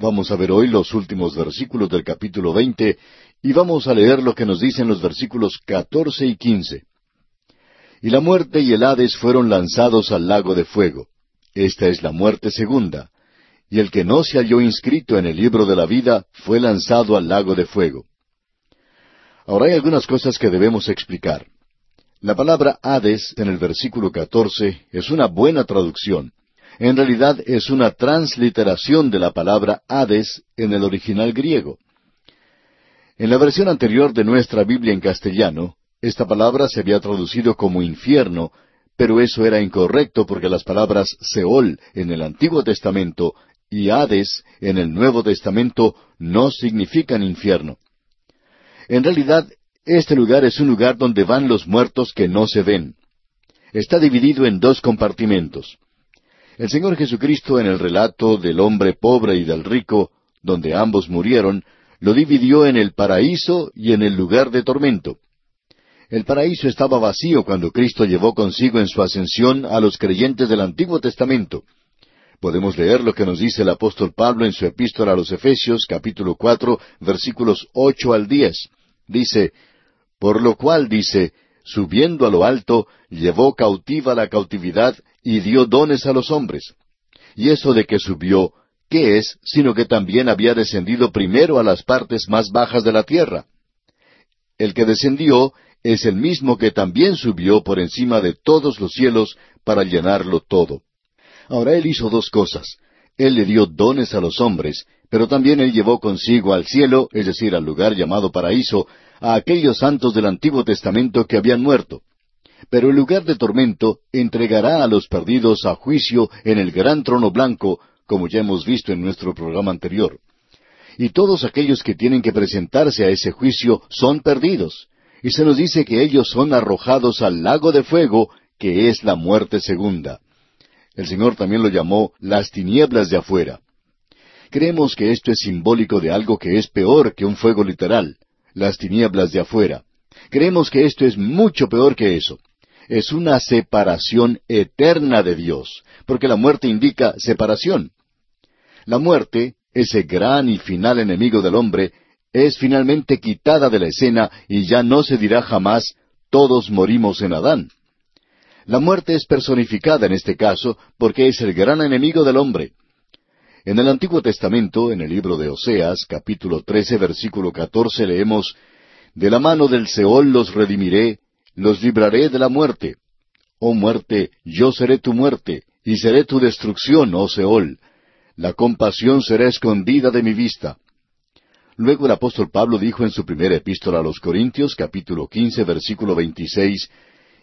Vamos a ver hoy los últimos versículos del capítulo veinte y vamos a leer lo que nos dicen los versículos catorce y quince. Y la muerte y el Hades fueron lanzados al lago de fuego. Esta es la muerte segunda. Y el que no se halló inscrito en el libro de la vida fue lanzado al lago de fuego. Ahora hay algunas cosas que debemos explicar. La palabra Hades en el versículo catorce es una buena traducción. En realidad es una transliteración de la palabra Hades en el original griego. En la versión anterior de nuestra Biblia en castellano, esta palabra se había traducido como infierno, pero eso era incorrecto porque las palabras Seol en el Antiguo Testamento y Hades en el Nuevo Testamento no significan infierno. En realidad, este lugar es un lugar donde van los muertos que no se ven. Está dividido en dos compartimentos. El Señor Jesucristo en el relato del hombre pobre y del rico, donde ambos murieron, lo dividió en el paraíso y en el lugar de tormento. El paraíso estaba vacío cuando Cristo llevó consigo en su ascensión a los creyentes del Antiguo Testamento. Podemos leer lo que nos dice el apóstol Pablo en su epístola a los Efesios capítulo cuatro versículos ocho al diez. Dice, Por lo cual dice, subiendo a lo alto, llevó cautiva la cautividad y dio dones a los hombres. Y eso de que subió, ¿qué es sino que también había descendido primero a las partes más bajas de la tierra? El que descendió es el mismo que también subió por encima de todos los cielos para llenarlo todo. Ahora Él hizo dos cosas. Él le dio dones a los hombres, pero también Él llevó consigo al cielo, es decir, al lugar llamado paraíso, a aquellos santos del Antiguo Testamento que habían muerto. Pero el lugar de tormento entregará a los perdidos a juicio en el gran trono blanco, como ya hemos visto en nuestro programa anterior. Y todos aquellos que tienen que presentarse a ese juicio son perdidos y se nos dice que ellos son arrojados al lago de fuego, que es la muerte segunda. El Señor también lo llamó las tinieblas de afuera. Creemos que esto es simbólico de algo que es peor que un fuego literal, las tinieblas de afuera. Creemos que esto es mucho peor que eso. Es una separación eterna de Dios, porque la muerte indica separación. La muerte, ese gran y final enemigo del hombre, es finalmente quitada de la escena y ya no se dirá jamás todos morimos en Adán. La muerte es personificada en este caso porque es el gran enemigo del hombre. En el Antiguo Testamento, en el libro de Oseas, capítulo 13, versículo 14, leemos, De la mano del Seol los redimiré, los libraré de la muerte. Oh muerte, yo seré tu muerte, y seré tu destrucción, oh Seol. La compasión será escondida de mi vista. Luego el apóstol Pablo dijo en su primera epístola a los Corintios, capítulo quince, versículo veintiséis,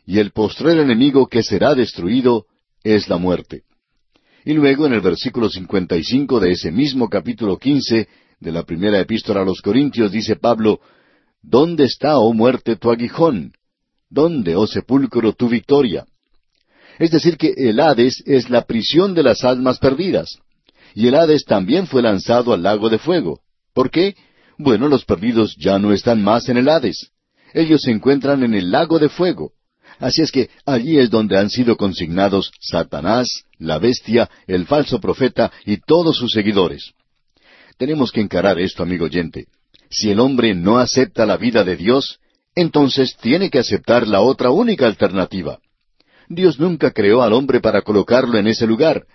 y el postrer enemigo que será destruido es la muerte. Y luego en el versículo cincuenta y cinco de ese mismo capítulo quince de la primera epístola a los Corintios dice Pablo, ¿Dónde está, oh muerte, tu aguijón? ¿Dónde, oh sepulcro, tu victoria? Es decir, que el Hades es la prisión de las almas perdidas. Y el Hades también fue lanzado al lago de fuego. ¿Por qué? Bueno, los perdidos ya no están más en el Hades. Ellos se encuentran en el lago de fuego. Así es que allí es donde han sido consignados Satanás, la bestia, el falso profeta y todos sus seguidores. Tenemos que encarar esto, amigo oyente. Si el hombre no acepta la vida de Dios, entonces tiene que aceptar la otra única alternativa. Dios nunca creó al hombre para colocarlo en ese lugar,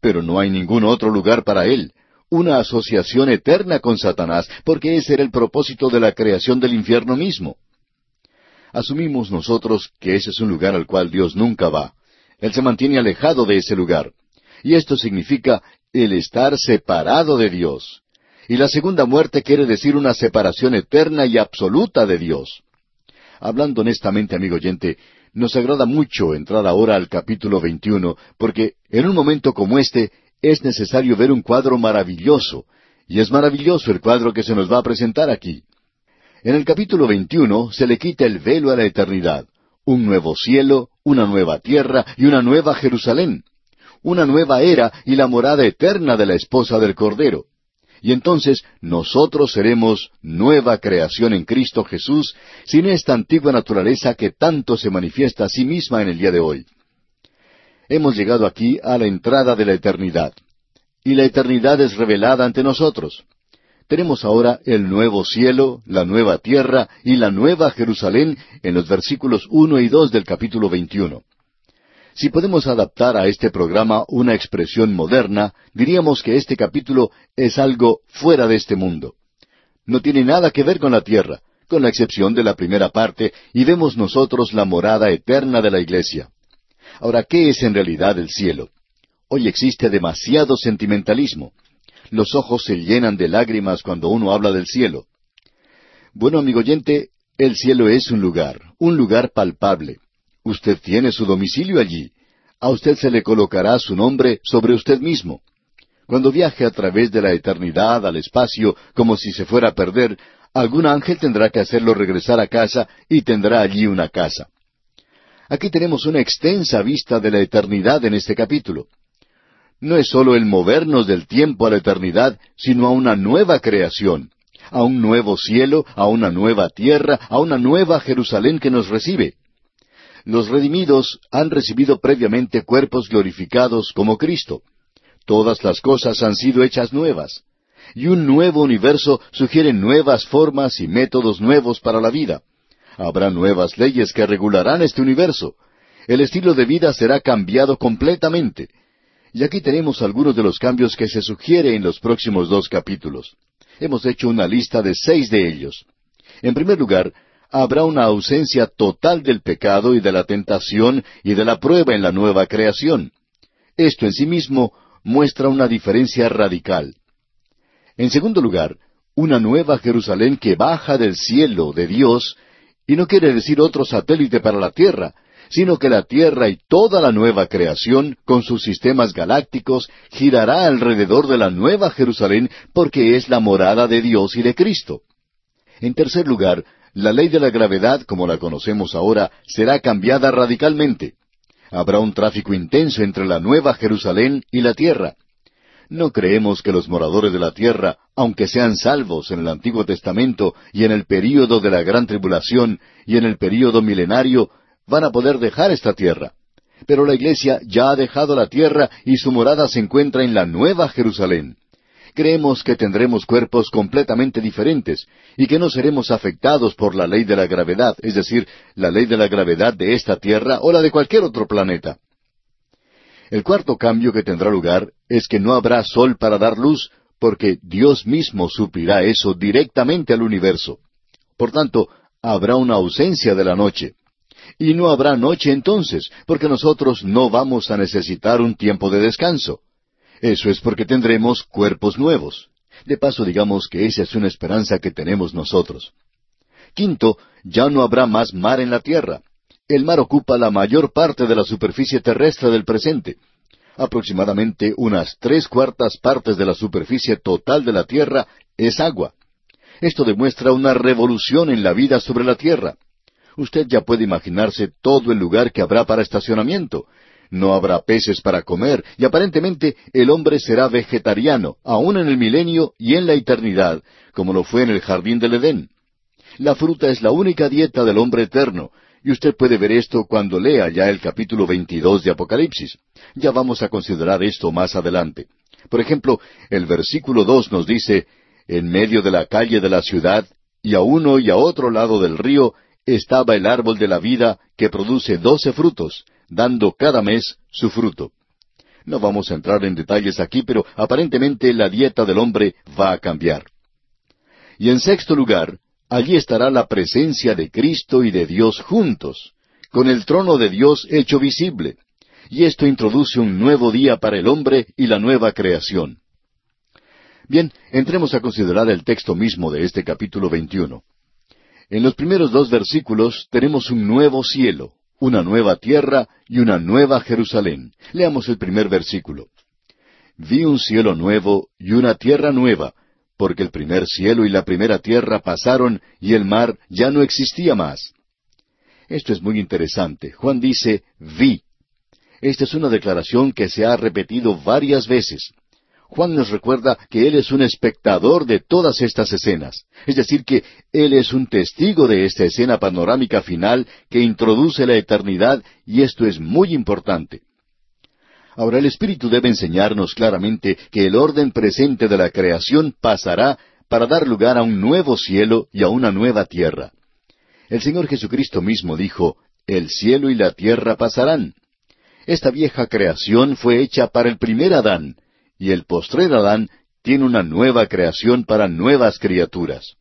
pero no hay ningún otro lugar para él, una asociación eterna con Satanás, porque ese era el propósito de la creación del infierno mismo. Asumimos nosotros que ese es un lugar al cual Dios nunca va. Él se mantiene alejado de ese lugar. Y esto significa el estar separado de Dios. Y la segunda muerte quiere decir una separación eterna y absoluta de Dios. Hablando honestamente, amigo oyente, nos agrada mucho entrar ahora al capítulo 21, porque en un momento como este es necesario ver un cuadro maravilloso, y es maravilloso el cuadro que se nos va a presentar aquí. En el capítulo 21 se le quita el velo a la eternidad, un nuevo cielo, una nueva tierra y una nueva Jerusalén, una nueva era y la morada eterna de la esposa del Cordero. Y entonces nosotros seremos nueva creación en Cristo Jesús, sin esta antigua naturaleza que tanto se manifiesta a sí misma en el día de hoy hemos llegado aquí a la entrada de la eternidad. y la eternidad es revelada ante nosotros. Tenemos ahora el nuevo cielo, la nueva tierra y la nueva Jerusalén en los versículos uno y dos del capítulo 21. Si podemos adaptar a este programa una expresión moderna, diríamos que este capítulo es algo fuera de este mundo. No tiene nada que ver con la tierra, con la excepción de la primera parte, y vemos nosotros la morada eterna de la iglesia. Ahora, ¿qué es en realidad el cielo? Hoy existe demasiado sentimentalismo. Los ojos se llenan de lágrimas cuando uno habla del cielo. Bueno, amigo oyente, el cielo es un lugar, un lugar palpable. Usted tiene su domicilio allí. A usted se le colocará su nombre sobre usted mismo. Cuando viaje a través de la eternidad al espacio como si se fuera a perder, algún ángel tendrá que hacerlo regresar a casa y tendrá allí una casa. Aquí tenemos una extensa vista de la eternidad en este capítulo. No es sólo el movernos del tiempo a la eternidad, sino a una nueva creación, a un nuevo cielo, a una nueva tierra, a una nueva Jerusalén que nos recibe. Los redimidos han recibido previamente cuerpos glorificados como Cristo. Todas las cosas han sido hechas nuevas. Y un nuevo universo sugiere nuevas formas y métodos nuevos para la vida. Habrá nuevas leyes que regularán este universo. El estilo de vida será cambiado completamente. Y aquí tenemos algunos de los cambios que se sugiere en los próximos dos capítulos. Hemos hecho una lista de seis de ellos. En primer lugar, habrá una ausencia total del pecado y de la tentación y de la prueba en la nueva creación. Esto en sí mismo muestra una diferencia radical. En segundo lugar, una nueva Jerusalén que baja del cielo de Dios y no quiere decir otro satélite para la Tierra, sino que la Tierra y toda la nueva creación, con sus sistemas galácticos, girará alrededor de la nueva Jerusalén porque es la morada de Dios y de Cristo. En tercer lugar, la ley de la gravedad, como la conocemos ahora, será cambiada radicalmente. Habrá un tráfico intenso entre la nueva Jerusalén y la Tierra. No creemos que los moradores de la tierra, aunque sean salvos en el Antiguo Testamento y en el período de la gran tribulación y en el período milenario, van a poder dejar esta tierra. Pero la iglesia ya ha dejado la tierra y su morada se encuentra en la nueva Jerusalén. Creemos que tendremos cuerpos completamente diferentes y que no seremos afectados por la ley de la gravedad, es decir, la ley de la gravedad de esta tierra o la de cualquier otro planeta. El cuarto cambio que tendrá lugar es que no habrá sol para dar luz, porque Dios mismo suplirá eso directamente al universo. Por tanto, habrá una ausencia de la noche. Y no habrá noche entonces, porque nosotros no vamos a necesitar un tiempo de descanso. Eso es porque tendremos cuerpos nuevos. De paso, digamos que esa es una esperanza que tenemos nosotros. Quinto, ya no habrá más mar en la tierra. El mar ocupa la mayor parte de la superficie terrestre del presente. Aproximadamente unas tres cuartas partes de la superficie total de la Tierra es agua. Esto demuestra una revolución en la vida sobre la Tierra. Usted ya puede imaginarse todo el lugar que habrá para estacionamiento. No habrá peces para comer y aparentemente el hombre será vegetariano, aún en el milenio y en la eternidad, como lo fue en el jardín del Edén. La fruta es la única dieta del hombre eterno, y usted puede ver esto cuando lea ya el capítulo 22 de Apocalipsis. Ya vamos a considerar esto más adelante. Por ejemplo, el versículo 2 nos dice, En medio de la calle de la ciudad, y a uno y a otro lado del río, estaba el árbol de la vida que produce doce frutos, dando cada mes su fruto. No vamos a entrar en detalles aquí, pero aparentemente la dieta del hombre va a cambiar. Y en sexto lugar, allí estará la presencia de Cristo y de Dios juntos, con el trono de Dios hecho visible. Y esto introduce un nuevo día para el hombre y la nueva creación. Bien, entremos a considerar el texto mismo de este capítulo 21. En los primeros dos versículos tenemos un nuevo cielo, una nueva tierra y una nueva Jerusalén. Leamos el primer versículo. Vi un cielo nuevo y una tierra nueva, porque el primer cielo y la primera tierra pasaron y el mar ya no existía más. Esto es muy interesante. Juan dice, vi. Esta es una declaración que se ha repetido varias veces. Juan nos recuerda que Él es un espectador de todas estas escenas, es decir, que Él es un testigo de esta escena panorámica final que introduce la eternidad y esto es muy importante. Ahora el Espíritu debe enseñarnos claramente que el orden presente de la creación pasará para dar lugar a un nuevo cielo y a una nueva tierra. El Señor Jesucristo mismo dijo, El cielo y la tierra pasarán. Esta vieja creación fue hecha para el primer Adán, y el postrer Adán tiene una nueva creación para nuevas criaturas.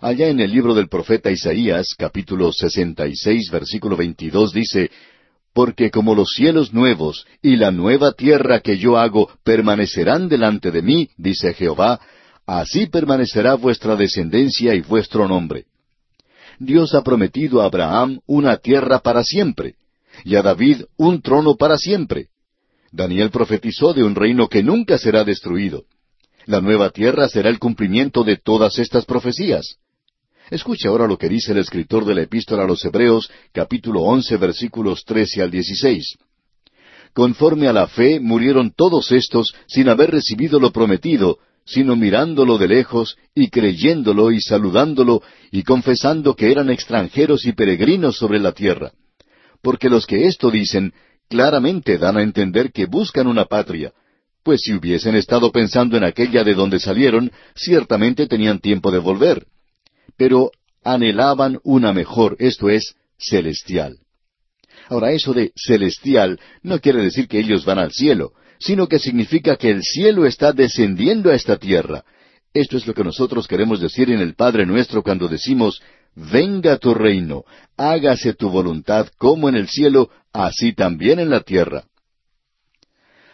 Allá en el libro del profeta Isaías, capítulo 66, versículo 22, dice, Porque como los cielos nuevos y la nueva tierra que yo hago permanecerán delante de mí, dice Jehová, así permanecerá vuestra descendencia y vuestro nombre. Dios ha prometido a Abraham una tierra para siempre, y a David un trono para siempre. Daniel profetizó de un reino que nunca será destruido. La nueva tierra será el cumplimiento de todas estas profecías. Escuche ahora lo que dice el escritor de la epístola a los Hebreos, capítulo once, versículos trece al dieciséis. Conforme a la fe murieron todos estos sin haber recibido lo prometido, sino mirándolo de lejos y creyéndolo y saludándolo y confesando que eran extranjeros y peregrinos sobre la tierra. Porque los que esto dicen claramente dan a entender que buscan una patria, pues si hubiesen estado pensando en aquella de donde salieron, ciertamente tenían tiempo de volver pero anhelaban una mejor, esto es, celestial. Ahora, eso de celestial no quiere decir que ellos van al cielo, sino que significa que el cielo está descendiendo a esta tierra. Esto es lo que nosotros queremos decir en el Padre nuestro cuando decimos, venga tu reino, hágase tu voluntad como en el cielo, así también en la tierra.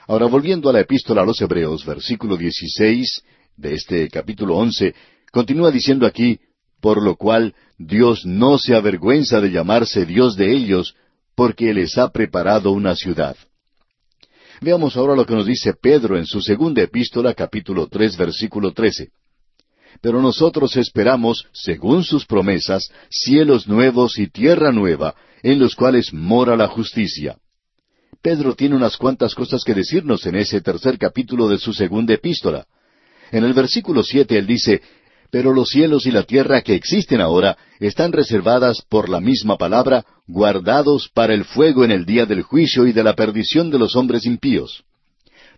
Ahora, volviendo a la epístola a los Hebreos, versículo 16 de este capítulo 11, continúa diciendo aquí, por lo cual Dios no se avergüenza de llamarse Dios de ellos, porque les ha preparado una ciudad. Veamos ahora lo que nos dice Pedro en su segunda epístola, capítulo tres, versículo trece. Pero nosotros esperamos, según sus promesas, cielos nuevos y tierra nueva, en los cuales mora la justicia. Pedro tiene unas cuantas cosas que decirnos en ese tercer capítulo de su segunda epístola. En el versículo siete él dice, pero los cielos y la tierra que existen ahora están reservadas por la misma palabra, guardados para el fuego en el día del juicio y de la perdición de los hombres impíos.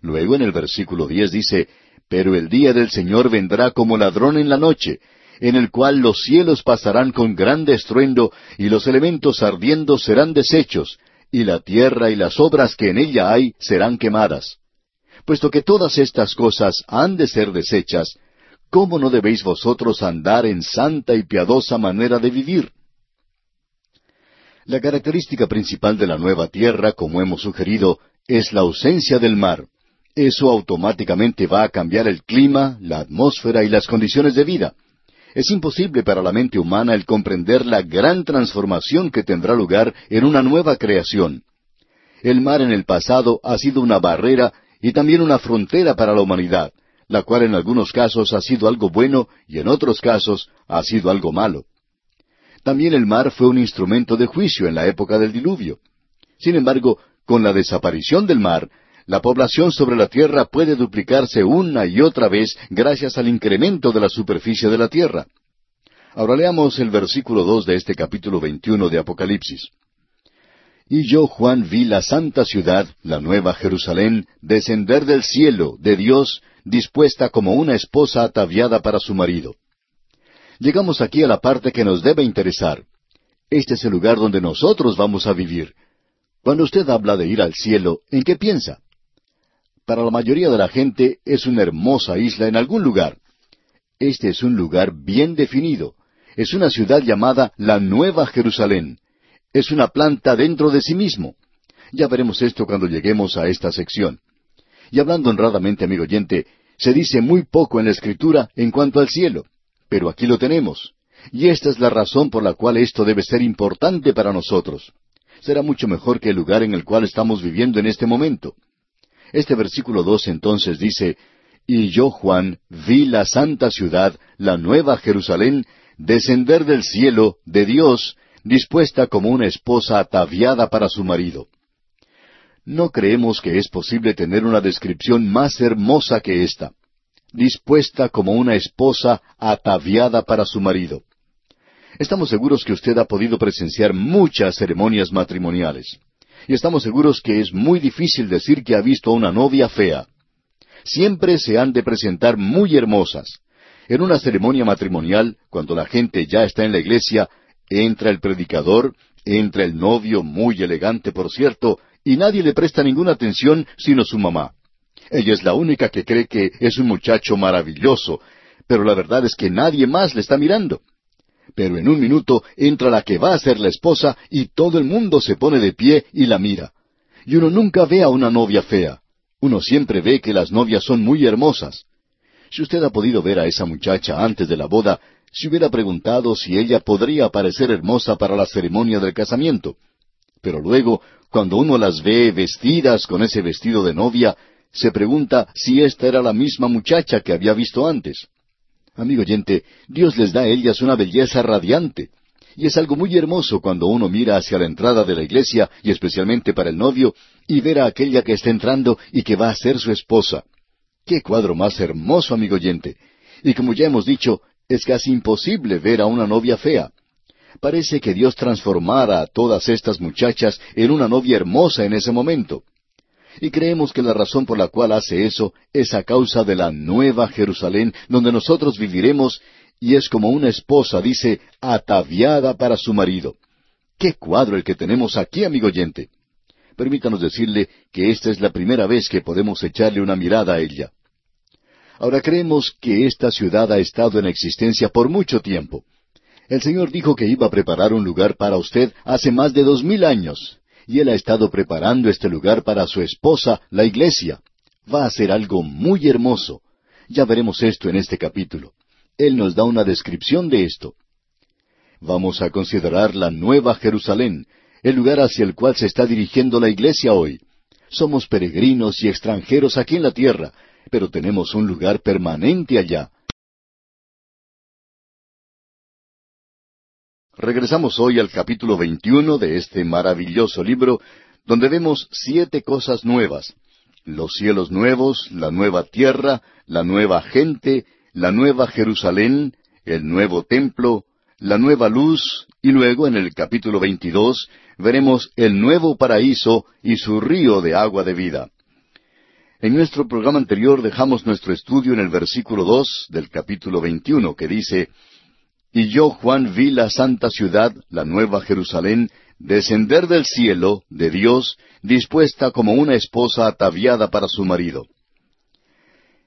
Luego en el versículo diez dice, Pero el día del Señor vendrá como ladrón en la noche, en el cual los cielos pasarán con grande estruendo, y los elementos ardiendo serán deshechos, y la tierra y las obras que en ella hay serán quemadas. Puesto que todas estas cosas han de ser deshechas, ¿cómo no debéis vosotros andar en santa y piadosa manera de vivir? La característica principal de la nueva tierra, como hemos sugerido, es la ausencia del mar. Eso automáticamente va a cambiar el clima, la atmósfera y las condiciones de vida. Es imposible para la mente humana el comprender la gran transformación que tendrá lugar en una nueva creación. El mar en el pasado ha sido una barrera y también una frontera para la humanidad, la cual en algunos casos ha sido algo bueno y en otros casos ha sido algo malo. También el mar fue un instrumento de juicio en la época del diluvio. Sin embargo, con la desaparición del mar, la población sobre la tierra puede duplicarse una y otra vez gracias al incremento de la superficie de la tierra. Ahora leamos el versículo dos de este capítulo veintiuno de Apocalipsis. Y yo, Juan, vi la santa ciudad, la nueva Jerusalén, descender del cielo, de Dios, dispuesta como una esposa ataviada para su marido. Llegamos aquí a la parte que nos debe interesar. Este es el lugar donde nosotros vamos a vivir. Cuando usted habla de ir al cielo, ¿en qué piensa? Para la mayoría de la gente es una hermosa isla en algún lugar. Este es un lugar bien definido. Es una ciudad llamada la Nueva Jerusalén. Es una planta dentro de sí mismo. Ya veremos esto cuando lleguemos a esta sección. Y hablando honradamente, amigo oyente, se dice muy poco en la Escritura en cuanto al cielo, pero aquí lo tenemos. Y esta es la razón por la cual esto debe ser importante para nosotros. Será mucho mejor que el lugar en el cual estamos viviendo en este momento. Este versículo dos entonces dice, Y yo, Juan, vi la santa ciudad, la nueva Jerusalén, descender del cielo, de Dios, dispuesta como una esposa ataviada para su marido. No creemos que es posible tener una descripción más hermosa que esta, dispuesta como una esposa ataviada para su marido. Estamos seguros que usted ha podido presenciar muchas ceremonias matrimoniales. Y estamos seguros que es muy difícil decir que ha visto a una novia fea. Siempre se han de presentar muy hermosas. En una ceremonia matrimonial, cuando la gente ya está en la iglesia, entra el predicador, entra el novio, muy elegante por cierto, y nadie le presta ninguna atención sino su mamá. Ella es la única que cree que es un muchacho maravilloso, pero la verdad es que nadie más le está mirando. Pero en un minuto entra la que va a ser la esposa y todo el mundo se pone de pie y la mira. Y uno nunca ve a una novia fea. Uno siempre ve que las novias son muy hermosas. Si usted ha podido ver a esa muchacha antes de la boda, se hubiera preguntado si ella podría parecer hermosa para la ceremonia del casamiento. Pero luego, cuando uno las ve vestidas con ese vestido de novia, se pregunta si esta era la misma muchacha que había visto antes. Amigo oyente, Dios les da a ellas una belleza radiante. Y es algo muy hermoso cuando uno mira hacia la entrada de la iglesia, y especialmente para el novio, y ver a aquella que está entrando y que va a ser su esposa. ¡Qué cuadro más hermoso, amigo oyente! Y como ya hemos dicho, es casi imposible ver a una novia fea. Parece que Dios transformara a todas estas muchachas en una novia hermosa en ese momento. Y creemos que la razón por la cual hace eso es a causa de la nueva Jerusalén, donde nosotros viviremos, y es como una esposa, dice, ataviada para su marido. ¡Qué cuadro el que tenemos aquí, amigo oyente! Permítanos decirle que esta es la primera vez que podemos echarle una mirada a ella. Ahora creemos que esta ciudad ha estado en existencia por mucho tiempo. El Señor dijo que iba a preparar un lugar para usted hace más de dos mil años, y Él ha estado preparando este lugar para su esposa, la iglesia. Va a ser algo muy hermoso. Ya veremos esto en este capítulo. Él nos da una descripción de esto. Vamos a considerar la Nueva Jerusalén, el lugar hacia el cual se está dirigiendo la iglesia hoy. Somos peregrinos y extranjeros aquí en la tierra, pero tenemos un lugar permanente allá. Regresamos hoy al capítulo 21 de este maravilloso libro, donde vemos siete cosas nuevas. Los cielos nuevos, la nueva tierra, la nueva gente, la nueva Jerusalén, el nuevo templo, la nueva luz, y luego en el capítulo 22 veremos el nuevo paraíso y su río de agua de vida. En nuestro programa anterior dejamos nuestro estudio en el versículo dos del capítulo veintiuno, que dice Y yo, Juan, vi la santa ciudad, la nueva Jerusalén, descender del cielo, de Dios, dispuesta como una esposa ataviada para su marido.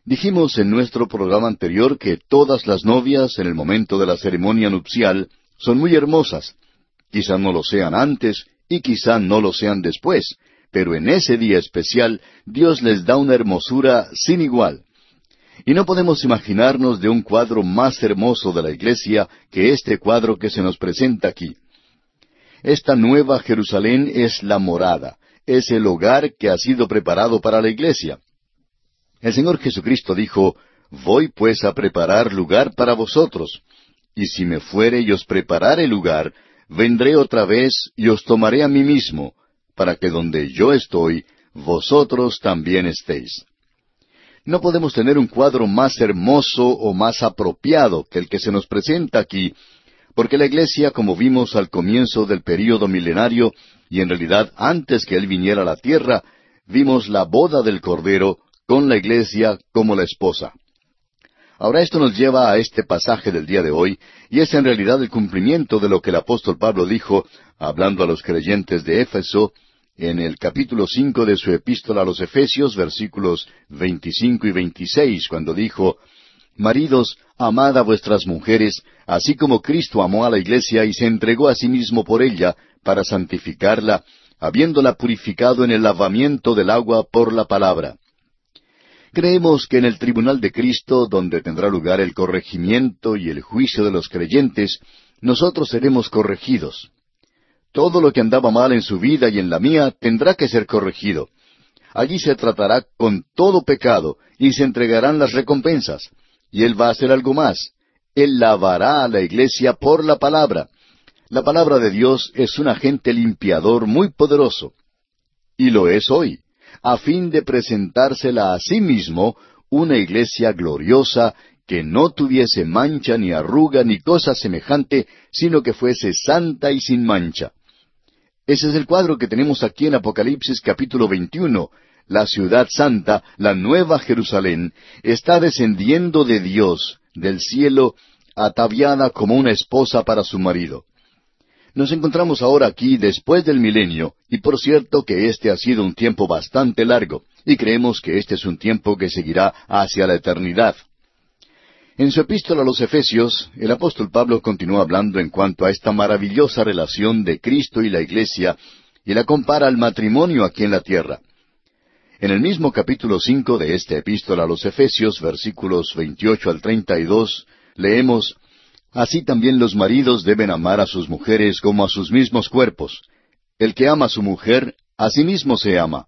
Dijimos en nuestro programa anterior que todas las novias en el momento de la ceremonia nupcial son muy hermosas. Quizá no lo sean antes y quizá no lo sean después, pero en ese día especial Dios les da una hermosura sin igual. Y no podemos imaginarnos de un cuadro más hermoso de la iglesia que este cuadro que se nos presenta aquí. Esta nueva Jerusalén es la morada, es el hogar que ha sido preparado para la iglesia. El Señor Jesucristo dijo, Voy pues a preparar lugar para vosotros, y si me fuere y os preparare lugar, vendré otra vez y os tomaré a mí mismo, para que donde yo estoy, vosotros también estéis. No podemos tener un cuadro más hermoso o más apropiado que el que se nos presenta aquí, porque la Iglesia, como vimos al comienzo del período milenario, y en realidad antes que Él viniera a la tierra, vimos la boda del Cordero con la Iglesia como la esposa. Ahora esto nos lleva a este pasaje del día de hoy, y es en realidad el cumplimiento de lo que el apóstol Pablo dijo, hablando a los creyentes de Éfeso, en el capítulo cinco de su epístola a los Efesios, versículos veinticinco y veintiséis, cuando dijo Maridos, amad a vuestras mujeres, así como Cristo amó a la iglesia y se entregó a sí mismo por ella, para santificarla, habiéndola purificado en el lavamiento del agua por la palabra. Creemos que en el tribunal de Cristo, donde tendrá lugar el corregimiento y el juicio de los creyentes, nosotros seremos corregidos. Todo lo que andaba mal en su vida y en la mía tendrá que ser corregido. Allí se tratará con todo pecado y se entregarán las recompensas. Y Él va a hacer algo más. Él lavará a la iglesia por la palabra. La palabra de Dios es un agente limpiador muy poderoso. Y lo es hoy, a fin de presentársela a sí mismo una iglesia gloriosa que no tuviese mancha ni arruga ni cosa semejante, sino que fuese santa y sin mancha. Ese es el cuadro que tenemos aquí en Apocalipsis capítulo 21. La ciudad santa, la nueva Jerusalén, está descendiendo de Dios, del cielo, ataviada como una esposa para su marido. Nos encontramos ahora aquí después del milenio, y por cierto que este ha sido un tiempo bastante largo, y creemos que este es un tiempo que seguirá hacia la eternidad. En su epístola a los Efesios, el apóstol Pablo continúa hablando en cuanto a esta maravillosa relación de Cristo y la Iglesia, y la compara al matrimonio aquí en la tierra. En el mismo capítulo cinco de esta epístola a los Efesios, versículos veintiocho al treinta y dos, leemos Así también los maridos deben amar a sus mujeres como a sus mismos cuerpos. El que ama a su mujer, a sí mismo se ama,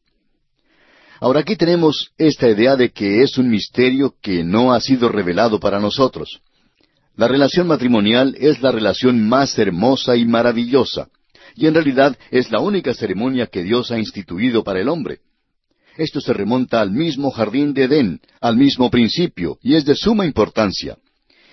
Ahora aquí tenemos esta idea de que es un misterio que no ha sido revelado para nosotros. La relación matrimonial es la relación más hermosa y maravillosa, y en realidad es la única ceremonia que Dios ha instituido para el hombre. Esto se remonta al mismo jardín de Edén, al mismo principio, y es de suma importancia.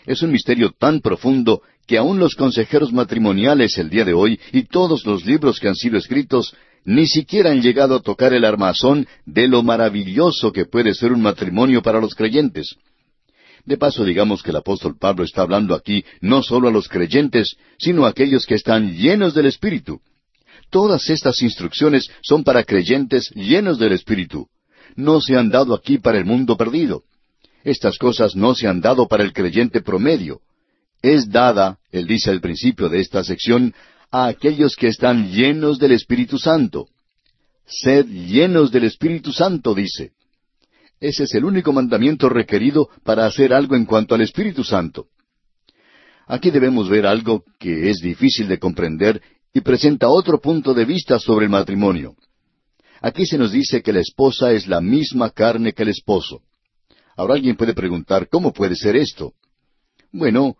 Es un misterio tan profundo que aun los consejeros matrimoniales el día de hoy y todos los libros que han sido escritos ni siquiera han llegado a tocar el armazón de lo maravilloso que puede ser un matrimonio para los creyentes. De paso, digamos que el apóstol Pablo está hablando aquí no solo a los creyentes, sino a aquellos que están llenos del Espíritu. Todas estas instrucciones son para creyentes llenos del Espíritu. No se han dado aquí para el mundo perdido. Estas cosas no se han dado para el creyente promedio. Es dada, él dice al principio de esta sección, a aquellos que están llenos del Espíritu Santo. Sed llenos del Espíritu Santo, dice. Ese es el único mandamiento requerido para hacer algo en cuanto al Espíritu Santo. Aquí debemos ver algo que es difícil de comprender y presenta otro punto de vista sobre el matrimonio. Aquí se nos dice que la esposa es la misma carne que el esposo. Ahora alguien puede preguntar, ¿cómo puede ser esto? Bueno,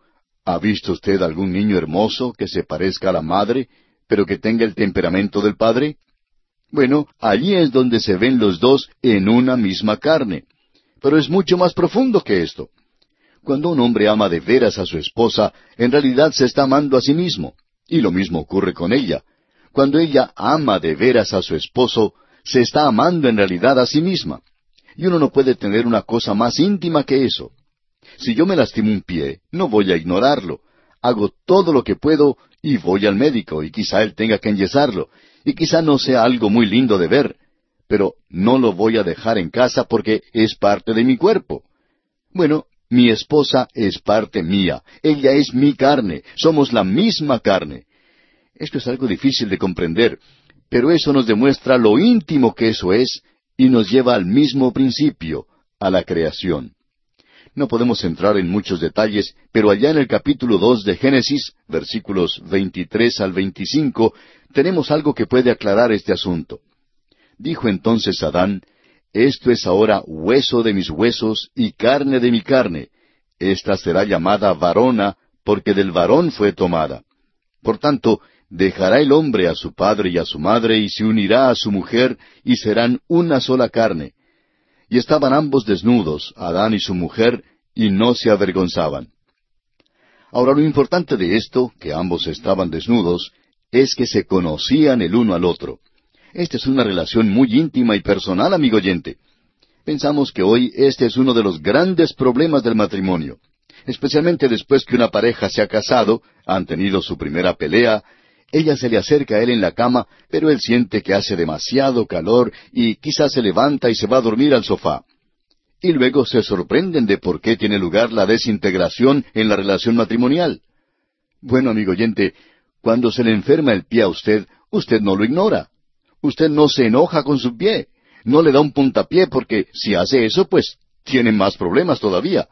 ¿Ha visto usted algún niño hermoso que se parezca a la madre, pero que tenga el temperamento del padre? Bueno, allí es donde se ven los dos en una misma carne. Pero es mucho más profundo que esto. Cuando un hombre ama de veras a su esposa, en realidad se está amando a sí mismo. Y lo mismo ocurre con ella. Cuando ella ama de veras a su esposo, se está amando en realidad a sí misma. Y uno no puede tener una cosa más íntima que eso. Si yo me lastimo un pie, no voy a ignorarlo. Hago todo lo que puedo y voy al médico, y quizá él tenga que enyesarlo, y quizá no sea algo muy lindo de ver, pero no lo voy a dejar en casa porque es parte de mi cuerpo. Bueno, mi esposa es parte mía, ella es mi carne, somos la misma carne. Esto es algo difícil de comprender, pero eso nos demuestra lo íntimo que eso es y nos lleva al mismo principio, a la creación. No podemos entrar en muchos detalles, pero allá en el capítulo dos de Génesis, versículos veintitrés al veinticinco, tenemos algo que puede aclarar este asunto. Dijo entonces Adán, Esto es ahora hueso de mis huesos y carne de mi carne. Esta será llamada varona, porque del varón fue tomada. Por tanto, dejará el hombre a su padre y a su madre, y se unirá a su mujer, y serán una sola carne y estaban ambos desnudos, Adán y su mujer, y no se avergonzaban. Ahora lo importante de esto, que ambos estaban desnudos, es que se conocían el uno al otro. Esta es una relación muy íntima y personal, amigo oyente. Pensamos que hoy este es uno de los grandes problemas del matrimonio, especialmente después que una pareja se ha casado, han tenido su primera pelea, ella se le acerca a él en la cama, pero él siente que hace demasiado calor y quizás se levanta y se va a dormir al sofá. Y luego se sorprenden de por qué tiene lugar la desintegración en la relación matrimonial. Bueno, amigo oyente, cuando se le enferma el pie a usted, usted no lo ignora. Usted no se enoja con su pie. No le da un puntapié porque si hace eso, pues tiene más problemas todavía.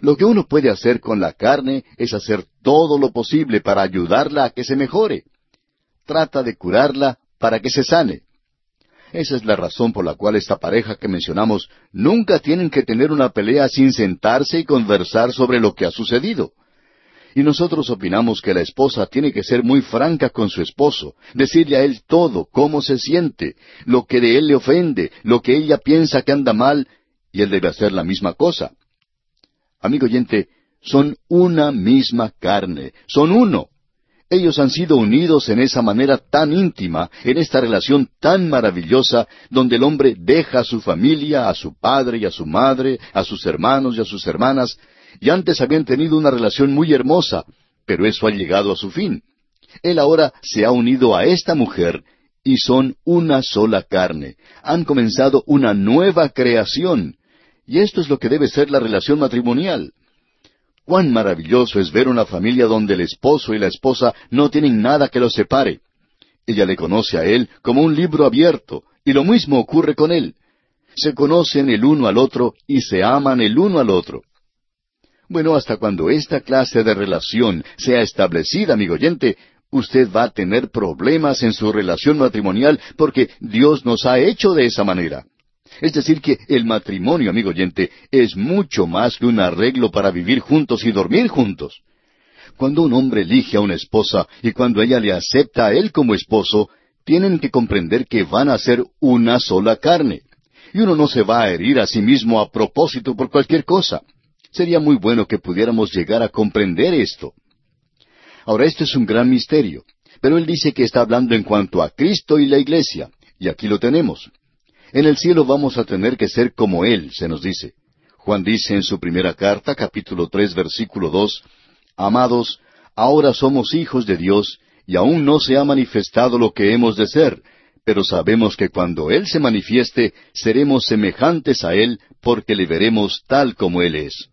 Lo que uno puede hacer con la carne es hacer todo lo posible para ayudarla a que se mejore. Trata de curarla para que se sane. Esa es la razón por la cual esta pareja que mencionamos nunca tienen que tener una pelea sin sentarse y conversar sobre lo que ha sucedido. Y nosotros opinamos que la esposa tiene que ser muy franca con su esposo, decirle a él todo, cómo se siente, lo que de él le ofende, lo que ella piensa que anda mal, y él debe hacer la misma cosa. Amigo oyente, son una misma carne, son uno. Ellos han sido unidos en esa manera tan íntima, en esta relación tan maravillosa, donde el hombre deja a su familia, a su padre y a su madre, a sus hermanos y a sus hermanas, y antes habían tenido una relación muy hermosa, pero eso ha llegado a su fin. Él ahora se ha unido a esta mujer y son una sola carne. Han comenzado una nueva creación. Y esto es lo que debe ser la relación matrimonial. Cuán maravilloso es ver una familia donde el esposo y la esposa no tienen nada que los separe. Ella le conoce a él como un libro abierto, y lo mismo ocurre con él. Se conocen el uno al otro y se aman el uno al otro. Bueno, hasta cuando esta clase de relación sea establecida, amigo oyente, usted va a tener problemas en su relación matrimonial porque Dios nos ha hecho de esa manera. Es decir, que el matrimonio, amigo oyente, es mucho más que un arreglo para vivir juntos y dormir juntos. Cuando un hombre elige a una esposa y cuando ella le acepta a él como esposo, tienen que comprender que van a ser una sola carne. Y uno no se va a herir a sí mismo a propósito por cualquier cosa. Sería muy bueno que pudiéramos llegar a comprender esto. Ahora, esto es un gran misterio, pero él dice que está hablando en cuanto a Cristo y la Iglesia, y aquí lo tenemos. En el cielo vamos a tener que ser como Él, se nos dice. Juan dice en su primera carta, capítulo tres, versículo dos, Amados, ahora somos hijos de Dios, y aún no se ha manifestado lo que hemos de ser, pero sabemos que cuando Él se manifieste, seremos semejantes a Él, porque le veremos tal como Él es.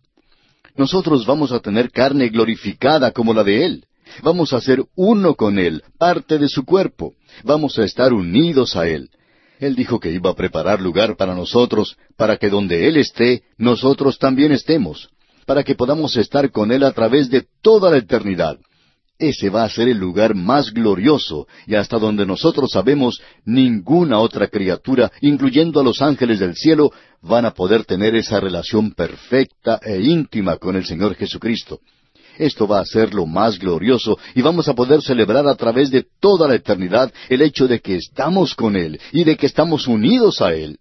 Nosotros vamos a tener carne glorificada como la de Él. Vamos a ser uno con Él, parte de su cuerpo. Vamos a estar unidos a Él. Él dijo que iba a preparar lugar para nosotros, para que donde Él esté, nosotros también estemos, para que podamos estar con Él a través de toda la eternidad. Ese va a ser el lugar más glorioso y hasta donde nosotros sabemos ninguna otra criatura, incluyendo a los ángeles del cielo, van a poder tener esa relación perfecta e íntima con el Señor Jesucristo. Esto va a ser lo más glorioso y vamos a poder celebrar a través de toda la eternidad el hecho de que estamos con Él y de que estamos unidos a Él.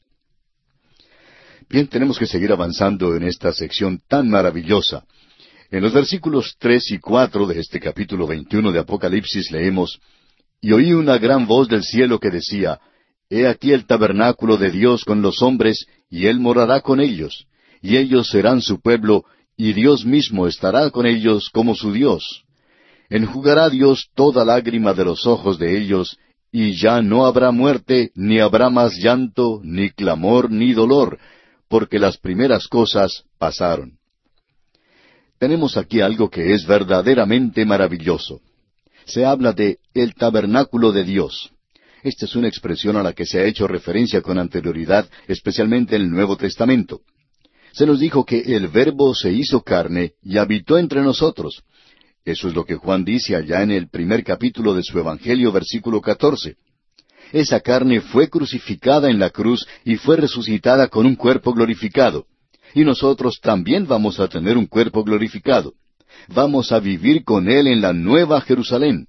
Bien, tenemos que seguir avanzando en esta sección tan maravillosa. En los versículos tres y cuatro de este capítulo veintiuno de Apocalipsis leemos Y oí una gran voz del cielo que decía He aquí el tabernáculo de Dios con los hombres, y Él morará con ellos, y ellos serán su pueblo, y Dios mismo estará con ellos como su Dios. Enjugará Dios toda lágrima de los ojos de ellos, y ya no habrá muerte, ni habrá más llanto, ni clamor, ni dolor, porque las primeras cosas pasaron. Tenemos aquí algo que es verdaderamente maravilloso. Se habla de el tabernáculo de Dios. Esta es una expresión a la que se ha hecho referencia con anterioridad, especialmente en el Nuevo Testamento se nos dijo que el Verbo se hizo carne y habitó entre nosotros. Eso es lo que Juan dice allá en el primer capítulo de su Evangelio, versículo catorce. Esa carne fue crucificada en la cruz y fue resucitada con un cuerpo glorificado. Y nosotros también vamos a tener un cuerpo glorificado. Vamos a vivir con Él en la nueva Jerusalén.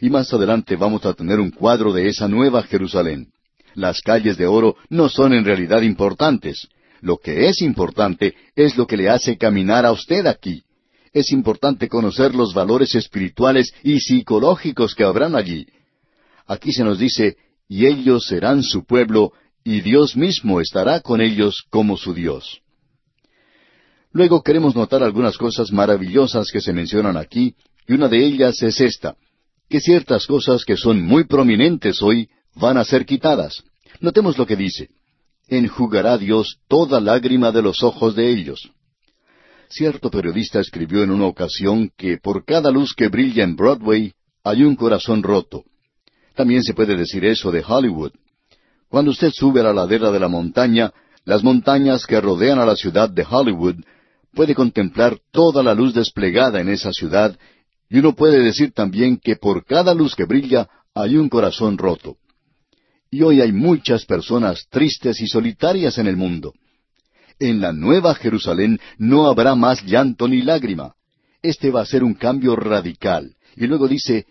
Y más adelante vamos a tener un cuadro de esa nueva Jerusalén. Las calles de oro no son en realidad importantes. Lo que es importante es lo que le hace caminar a usted aquí. Es importante conocer los valores espirituales y psicológicos que habrán allí. Aquí se nos dice, y ellos serán su pueblo, y Dios mismo estará con ellos como su Dios. Luego queremos notar algunas cosas maravillosas que se mencionan aquí, y una de ellas es esta, que ciertas cosas que son muy prominentes hoy van a ser quitadas. Notemos lo que dice enjugará Dios toda lágrima de los ojos de ellos. Cierto periodista escribió en una ocasión que por cada luz que brilla en Broadway hay un corazón roto. También se puede decir eso de Hollywood. Cuando usted sube a la ladera de la montaña, las montañas que rodean a la ciudad de Hollywood, puede contemplar toda la luz desplegada en esa ciudad, y uno puede decir también que por cada luz que brilla hay un corazón roto. Y hoy hay muchas personas tristes y solitarias en el mundo. En la nueva Jerusalén no habrá más llanto ni lágrima. Este va a ser un cambio radical. Y luego dice,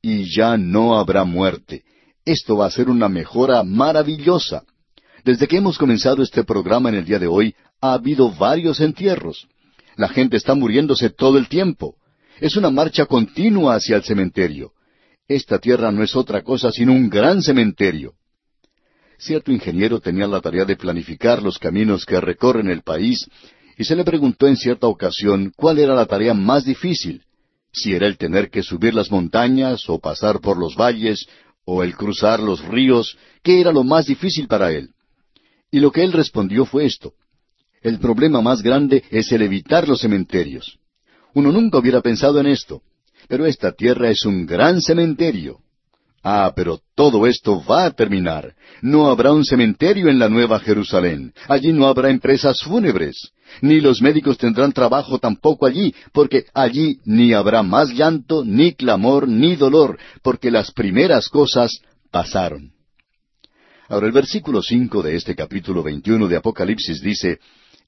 y ya no habrá muerte. Esto va a ser una mejora maravillosa. Desde que hemos comenzado este programa en el día de hoy, ha habido varios entierros. La gente está muriéndose todo el tiempo. Es una marcha continua hacia el cementerio. Esta tierra no es otra cosa sino un gran cementerio. Cierto ingeniero tenía la tarea de planificar los caminos que recorren el país y se le preguntó en cierta ocasión cuál era la tarea más difícil, si era el tener que subir las montañas o pasar por los valles o el cruzar los ríos, qué era lo más difícil para él. Y lo que él respondió fue esto. El problema más grande es el evitar los cementerios. Uno nunca hubiera pensado en esto, pero esta tierra es un gran cementerio. Ah, pero todo esto va a terminar. No habrá un cementerio en la Nueva Jerusalén. Allí no habrá empresas fúnebres. Ni los médicos tendrán trabajo tampoco allí, porque allí ni habrá más llanto, ni clamor, ni dolor, porque las primeras cosas pasaron. Ahora el versículo cinco de este capítulo veintiuno de Apocalipsis dice,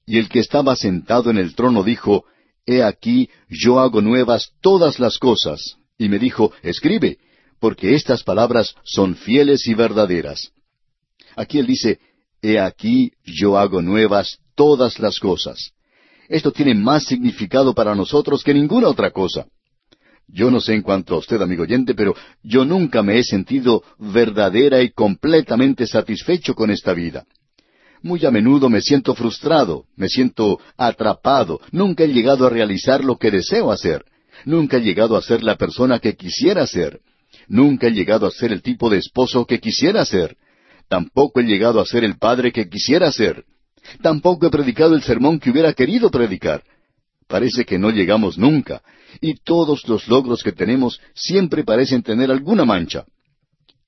Y el que estaba sentado en el trono dijo, He aquí, yo hago nuevas todas las cosas. Y me dijo, Escribe, porque estas palabras son fieles y verdaderas. Aquí él dice, He aquí yo hago nuevas todas las cosas. Esto tiene más significado para nosotros que ninguna otra cosa. Yo no sé en cuanto a usted, amigo oyente, pero yo nunca me he sentido verdadera y completamente satisfecho con esta vida. Muy a menudo me siento frustrado, me siento atrapado, nunca he llegado a realizar lo que deseo hacer, nunca he llegado a ser la persona que quisiera ser. Nunca he llegado a ser el tipo de esposo que quisiera ser. Tampoco he llegado a ser el padre que quisiera ser. Tampoco he predicado el sermón que hubiera querido predicar. Parece que no llegamos nunca, y todos los logros que tenemos siempre parecen tener alguna mancha.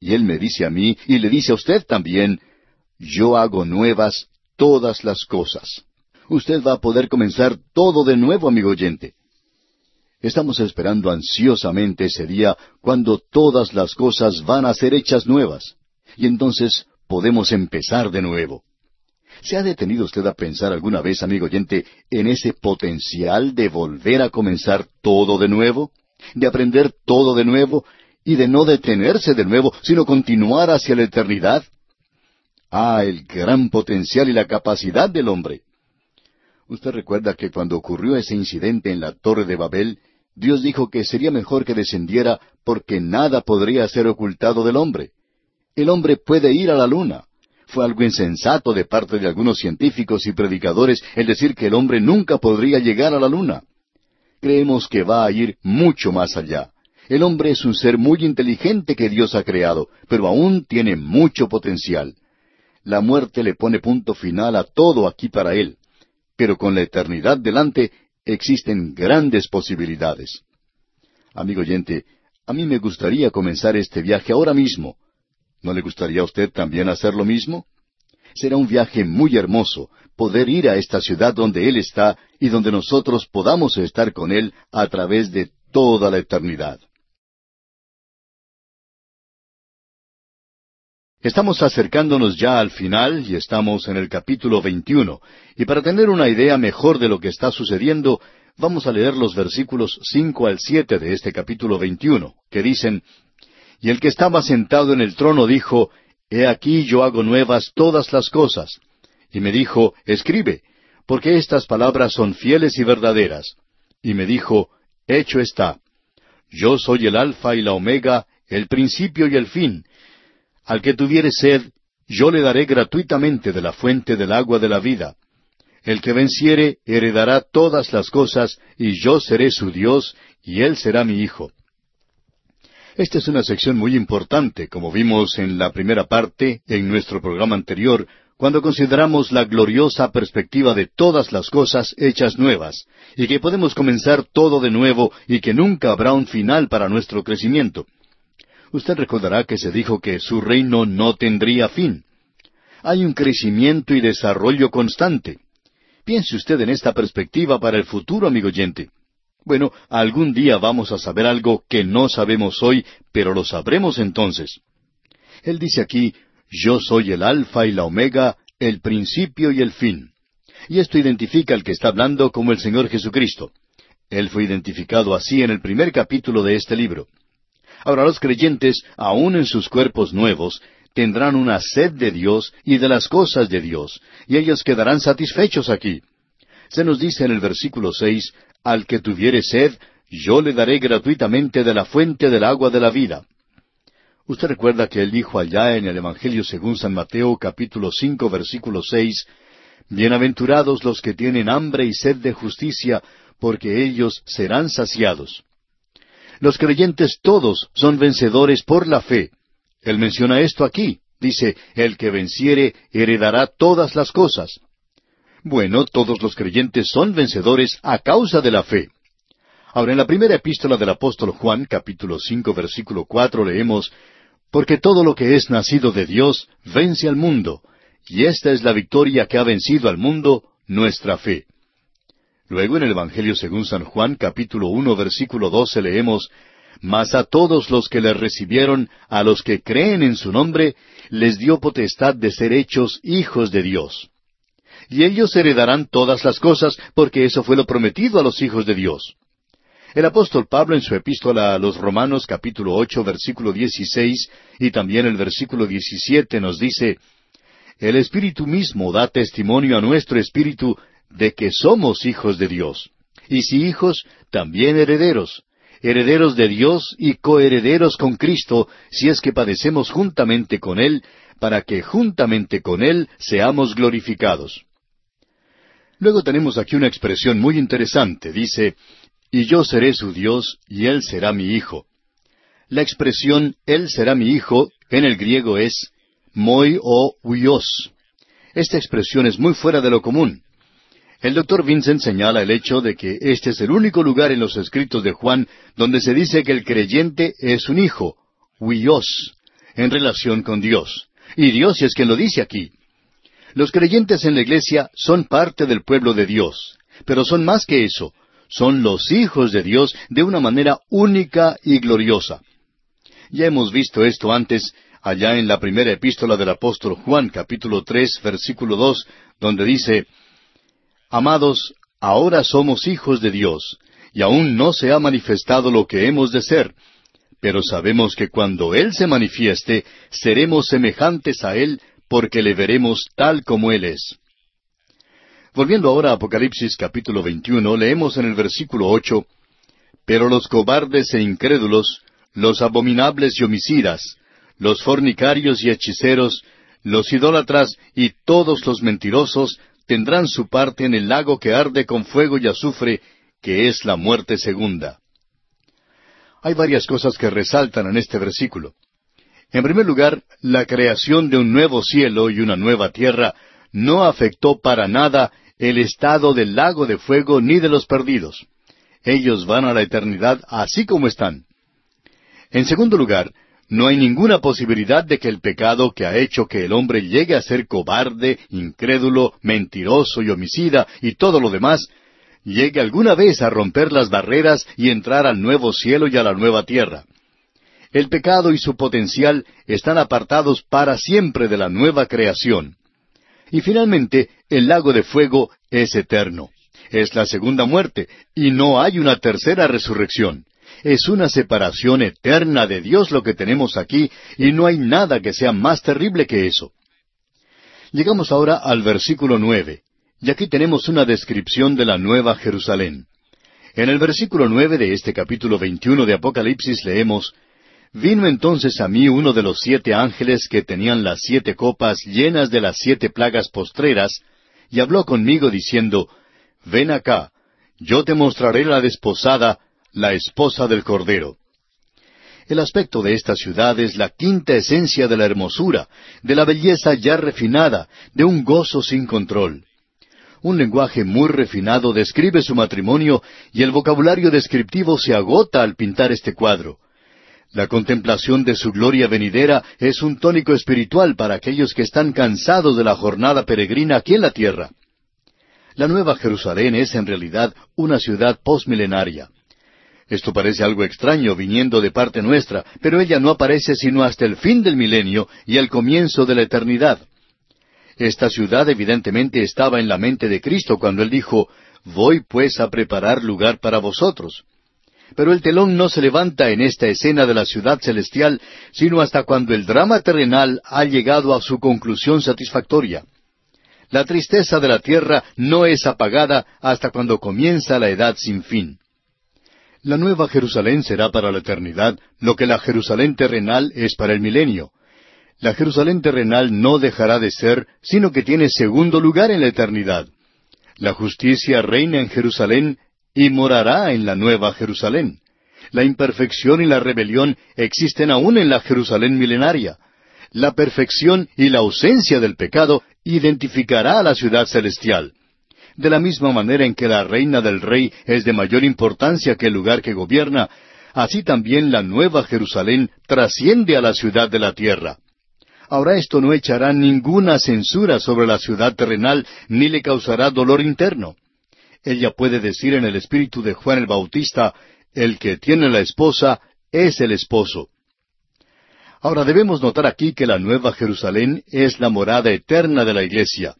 Y Él me dice a mí, y le dice a usted también, yo hago nuevas todas las cosas. Usted va a poder comenzar todo de nuevo, amigo oyente. Estamos esperando ansiosamente ese día cuando todas las cosas van a ser hechas nuevas. Y entonces podemos empezar de nuevo. ¿Se ha detenido usted a pensar alguna vez, amigo oyente, en ese potencial de volver a comenzar todo de nuevo? ¿De aprender todo de nuevo? ¿Y de no detenerse de nuevo, sino continuar hacia la eternidad? Ah, el gran potencial y la capacidad del hombre. Usted recuerda que cuando ocurrió ese incidente en la Torre de Babel, Dios dijo que sería mejor que descendiera porque nada podría ser ocultado del hombre. El hombre puede ir a la luna. Fue algo insensato de parte de algunos científicos y predicadores el decir que el hombre nunca podría llegar a la luna. Creemos que va a ir mucho más allá. El hombre es un ser muy inteligente que Dios ha creado, pero aún tiene mucho potencial. La muerte le pone punto final a todo aquí para él. Pero con la eternidad delante, existen grandes posibilidades. Amigo oyente, a mí me gustaría comenzar este viaje ahora mismo. ¿No le gustaría a usted también hacer lo mismo? Será un viaje muy hermoso poder ir a esta ciudad donde Él está y donde nosotros podamos estar con Él a través de toda la eternidad. Estamos acercándonos ya al final y estamos en el capítulo 21. Y para tener una idea mejor de lo que está sucediendo, vamos a leer los versículos 5 al 7 de este capítulo 21, que dicen, Y el que estaba sentado en el trono dijo, He aquí yo hago nuevas todas las cosas. Y me dijo, Escribe, porque estas palabras son fieles y verdaderas. Y me dijo, Hecho está. Yo soy el Alfa y la Omega, el principio y el fin al que tuviere sed, yo le daré gratuitamente de la fuente del agua de la vida. El que venciere heredará todas las cosas, y yo seré su Dios, y él será mi hijo. Esta es una sección muy importante, como vimos en la primera parte, en nuestro programa anterior, cuando consideramos la gloriosa perspectiva de todas las cosas hechas nuevas, y que podemos comenzar todo de nuevo y que nunca habrá un final para nuestro crecimiento. Usted recordará que se dijo que su reino no tendría fin. Hay un crecimiento y desarrollo constante. Piense usted en esta perspectiva para el futuro, amigo oyente. Bueno, algún día vamos a saber algo que no sabemos hoy, pero lo sabremos entonces. Él dice aquí, yo soy el alfa y la omega, el principio y el fin. Y esto identifica al que está hablando como el Señor Jesucristo. Él fue identificado así en el primer capítulo de este libro. Ahora los creyentes, aun en sus cuerpos nuevos, tendrán una sed de Dios y de las cosas de Dios, y ellos quedarán satisfechos aquí. Se nos dice en el versículo seis, Al que tuviere sed, yo le daré gratuitamente de la fuente del agua de la vida. Usted recuerda que él dijo allá en el Evangelio según San Mateo capítulo cinco versículo seis, Bienaventurados los que tienen hambre y sed de justicia, porque ellos serán saciados. Los creyentes todos son vencedores por la fe. Él menciona esto aquí. Dice, el que venciere heredará todas las cosas. Bueno, todos los creyentes son vencedores a causa de la fe. Ahora, en la primera epístola del apóstol Juan, capítulo cinco, versículo cuatro, leemos, Porque todo lo que es nacido de Dios vence al mundo, y esta es la victoria que ha vencido al mundo, nuestra fe. Luego en el Evangelio según San Juan capítulo uno versículo doce leemos, Mas a todos los que le recibieron, a los que creen en su nombre, les dio potestad de ser hechos hijos de Dios. Y ellos heredarán todas las cosas, porque eso fue lo prometido a los hijos de Dios. El apóstol Pablo en su epístola a los Romanos capítulo ocho versículo dieciséis y también el versículo diecisiete nos dice, El Espíritu mismo da testimonio a nuestro espíritu de que somos hijos de Dios. Y si hijos, también herederos, herederos de Dios y coherederos con Cristo, si es que padecemos juntamente con Él, para que juntamente con Él seamos glorificados. Luego tenemos aquí una expresión muy interesante. Dice, y yo seré su Dios y Él será mi hijo. La expresión Él será mi hijo en el griego es moi o uios. Esta expresión es muy fuera de lo común. El doctor Vincent señala el hecho de que este es el único lugar en los escritos de Juan donde se dice que el creyente es un hijo, huios, en relación con Dios. Y Dios es quien lo dice aquí. Los creyentes en la iglesia son parte del pueblo de Dios, pero son más que eso, son los hijos de Dios de una manera única y gloriosa. Ya hemos visto esto antes allá en la primera epístola del apóstol Juan, capítulo tres, versículo dos, donde dice Amados, ahora somos hijos de Dios, y aún no se ha manifestado lo que hemos de ser, pero sabemos que cuando Él se manifieste, seremos semejantes a Él, porque le veremos tal como Él es. Volviendo ahora a Apocalipsis capítulo 21, leemos en el versículo ocho, Pero los cobardes e incrédulos, los abominables y homicidas, los fornicarios y hechiceros, los idólatras y todos los mentirosos tendrán su parte en el lago que arde con fuego y azufre, que es la muerte segunda. Hay varias cosas que resaltan en este versículo. En primer lugar, la creación de un nuevo cielo y una nueva tierra no afectó para nada el estado del lago de fuego ni de los perdidos. Ellos van a la eternidad así como están. En segundo lugar, no hay ninguna posibilidad de que el pecado que ha hecho que el hombre llegue a ser cobarde, incrédulo, mentiroso y homicida y todo lo demás, llegue alguna vez a romper las barreras y entrar al nuevo cielo y a la nueva tierra. El pecado y su potencial están apartados para siempre de la nueva creación. Y finalmente, el lago de fuego es eterno. Es la segunda muerte, y no hay una tercera resurrección. Es una separación eterna de Dios lo que tenemos aquí y no hay nada que sea más terrible que eso. Llegamos ahora al versículo nueve, y aquí tenemos una descripción de la Nueva Jerusalén. En el versículo nueve de este capítulo veintiuno de Apocalipsis leemos Vino entonces a mí uno de los siete ángeles que tenían las siete copas llenas de las siete plagas postreras, y habló conmigo diciendo, Ven acá, yo te mostraré la desposada, la esposa del Cordero. El aspecto de esta ciudad es la quinta esencia de la hermosura, de la belleza ya refinada, de un gozo sin control. Un lenguaje muy refinado describe su matrimonio y el vocabulario descriptivo se agota al pintar este cuadro. La contemplación de su gloria venidera es un tónico espiritual para aquellos que están cansados de la jornada peregrina aquí en la tierra. La Nueva Jerusalén es en realidad una ciudad postmilenaria. Esto parece algo extraño viniendo de parte nuestra, pero ella no aparece sino hasta el fin del milenio y el comienzo de la eternidad. Esta ciudad evidentemente estaba en la mente de Cristo cuando él dijo, Voy pues a preparar lugar para vosotros. Pero el telón no se levanta en esta escena de la ciudad celestial, sino hasta cuando el drama terrenal ha llegado a su conclusión satisfactoria. La tristeza de la tierra no es apagada hasta cuando comienza la edad sin fin. La nueva Jerusalén será para la eternidad lo que la Jerusalén terrenal es para el milenio. La Jerusalén terrenal no dejará de ser, sino que tiene segundo lugar en la eternidad. La justicia reina en Jerusalén y morará en la nueva Jerusalén. La imperfección y la rebelión existen aún en la Jerusalén milenaria. La perfección y la ausencia del pecado identificará a la ciudad celestial. De la misma manera en que la reina del rey es de mayor importancia que el lugar que gobierna, así también la nueva Jerusalén trasciende a la ciudad de la tierra. Ahora esto no echará ninguna censura sobre la ciudad terrenal ni le causará dolor interno. Ella puede decir en el espíritu de Juan el Bautista, el que tiene la esposa es el esposo. Ahora debemos notar aquí que la Nueva Jerusalén es la morada eterna de la iglesia.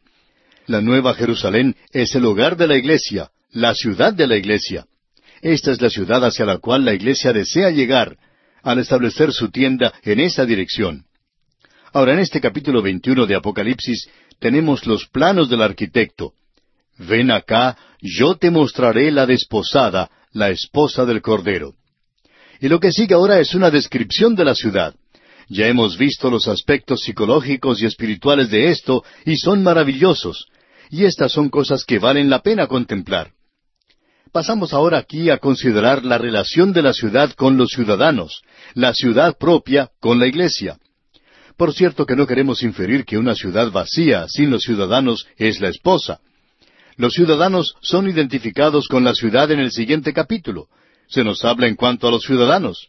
La Nueva Jerusalén es el hogar de la iglesia, la ciudad de la iglesia. Esta es la ciudad hacia la cual la iglesia desea llegar, al establecer su tienda en esa dirección. Ahora, en este capítulo 21 de Apocalipsis tenemos los planos del arquitecto. Ven acá, yo te mostraré la desposada, la esposa del Cordero. Y lo que sigue ahora es una descripción de la ciudad. Ya hemos visto los aspectos psicológicos y espirituales de esto, y son maravillosos. Y estas son cosas que valen la pena contemplar. Pasamos ahora aquí a considerar la relación de la ciudad con los ciudadanos, la ciudad propia con la iglesia. Por cierto que no queremos inferir que una ciudad vacía sin los ciudadanos es la esposa. Los ciudadanos son identificados con la ciudad en el siguiente capítulo. Se nos habla en cuanto a los ciudadanos.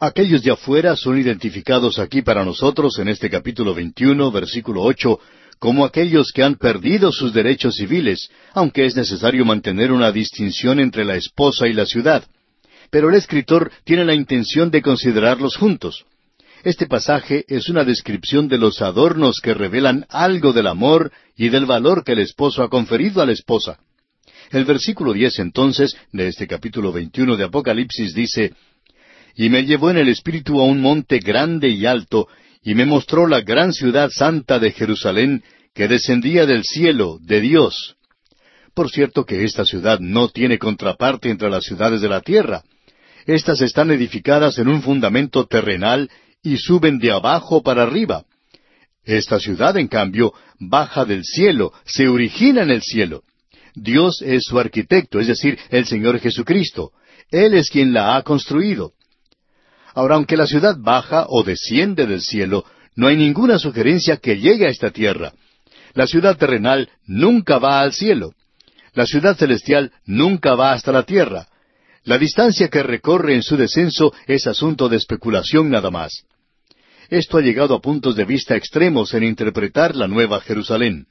Aquellos de afuera son identificados aquí para nosotros en este capítulo 21, versículo 8, como aquellos que han perdido sus derechos civiles, aunque es necesario mantener una distinción entre la esposa y la ciudad. Pero el escritor tiene la intención de considerarlos juntos. Este pasaje es una descripción de los adornos que revelan algo del amor y del valor que el esposo ha conferido a la esposa. El versículo diez entonces de este capítulo veintiuno de Apocalipsis dice Y me llevó en el espíritu a un monte grande y alto, y me mostró la gran ciudad santa de Jerusalén, que descendía del cielo, de Dios. Por cierto que esta ciudad no tiene contraparte entre las ciudades de la tierra. Estas están edificadas en un fundamento terrenal y suben de abajo para arriba. Esta ciudad, en cambio, baja del cielo, se origina en el cielo. Dios es su arquitecto, es decir, el Señor Jesucristo. Él es quien la ha construido. Ahora, aunque la ciudad baja o desciende del cielo, no hay ninguna sugerencia que llegue a esta tierra. La ciudad terrenal nunca va al cielo. La ciudad celestial nunca va hasta la tierra. La distancia que recorre en su descenso es asunto de especulación nada más. Esto ha llegado a puntos de vista extremos en interpretar la Nueva Jerusalén.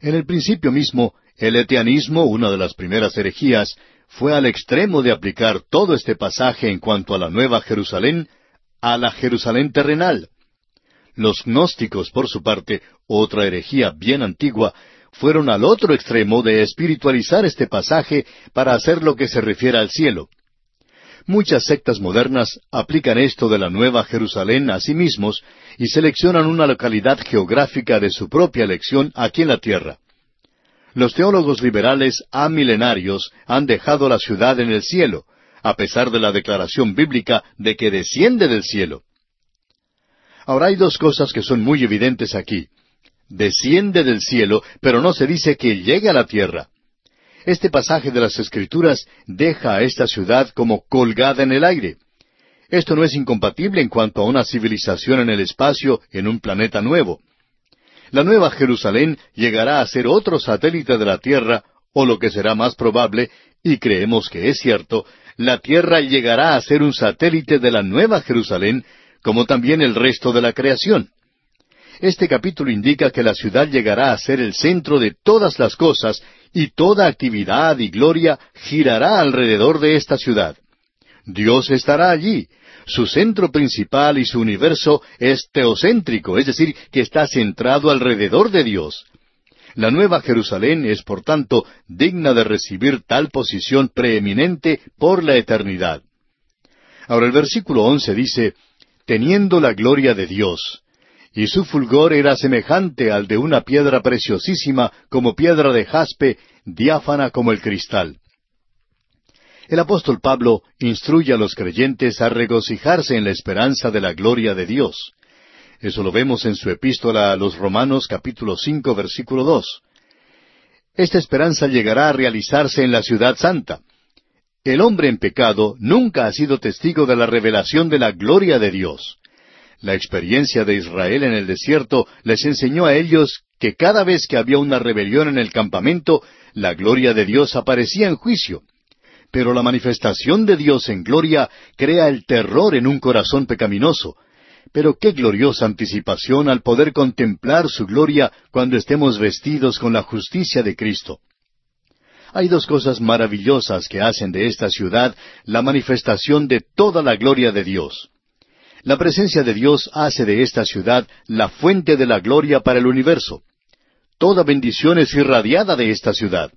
En el principio mismo, el etianismo, una de las primeras herejías, fue al extremo de aplicar todo este pasaje en cuanto a la Nueva Jerusalén a la Jerusalén terrenal. Los gnósticos, por su parte, otra herejía bien antigua, fueron al otro extremo de espiritualizar este pasaje para hacer lo que se refiere al cielo. Muchas sectas modernas aplican esto de la Nueva Jerusalén a sí mismos y seleccionan una localidad geográfica de su propia elección aquí en la tierra. Los teólogos liberales amilenarios han dejado la ciudad en el cielo, a pesar de la declaración bíblica de que desciende del cielo. Ahora hay dos cosas que son muy evidentes aquí. Desciende del cielo, pero no se dice que llegue a la tierra. Este pasaje de las Escrituras deja a esta ciudad como colgada en el aire. Esto no es incompatible en cuanto a una civilización en el espacio en un planeta nuevo. La Nueva Jerusalén llegará a ser otro satélite de la Tierra, o lo que será más probable, y creemos que es cierto, la Tierra llegará a ser un satélite de la Nueva Jerusalén como también el resto de la creación. Este capítulo indica que la ciudad llegará a ser el centro de todas las cosas y toda actividad y gloria girará alrededor de esta ciudad. Dios estará allí. Su centro principal y su universo es teocéntrico, es decir, que está centrado alrededor de Dios. La Nueva Jerusalén es, por tanto, digna de recibir tal posición preeminente por la eternidad. Ahora el versículo once dice, teniendo la gloria de Dios, y su fulgor era semejante al de una piedra preciosísima como piedra de jaspe, diáfana como el cristal. El apóstol Pablo instruye a los creyentes a regocijarse en la esperanza de la gloria de Dios. Eso lo vemos en su epístola a los Romanos capítulo cinco versículo dos. Esta esperanza llegará a realizarse en la ciudad santa. El hombre en pecado nunca ha sido testigo de la revelación de la gloria de Dios. La experiencia de Israel en el desierto les enseñó a ellos que cada vez que había una rebelión en el campamento, la gloria de Dios aparecía en juicio pero la manifestación de Dios en gloria crea el terror en un corazón pecaminoso. Pero qué gloriosa anticipación al poder contemplar su gloria cuando estemos vestidos con la justicia de Cristo. Hay dos cosas maravillosas que hacen de esta ciudad la manifestación de toda la gloria de Dios. La presencia de Dios hace de esta ciudad la fuente de la gloria para el universo. Toda bendición es irradiada de esta ciudad.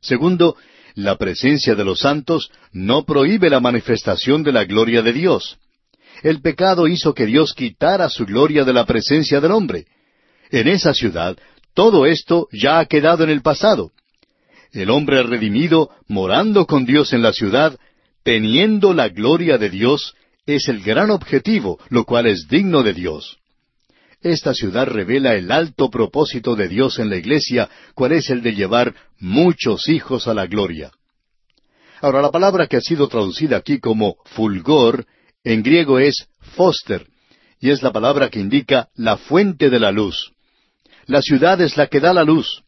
Segundo, la presencia de los santos no prohíbe la manifestación de la gloria de Dios. El pecado hizo que Dios quitara su gloria de la presencia del hombre. En esa ciudad, todo esto ya ha quedado en el pasado. El hombre redimido, morando con Dios en la ciudad, teniendo la gloria de Dios, es el gran objetivo, lo cual es digno de Dios. Esta ciudad revela el alto propósito de Dios en la iglesia, cual es el de llevar muchos hijos a la gloria. Ahora, la palabra que ha sido traducida aquí como fulgor, en griego es foster, y es la palabra que indica la fuente de la luz. La ciudad es la que da la luz.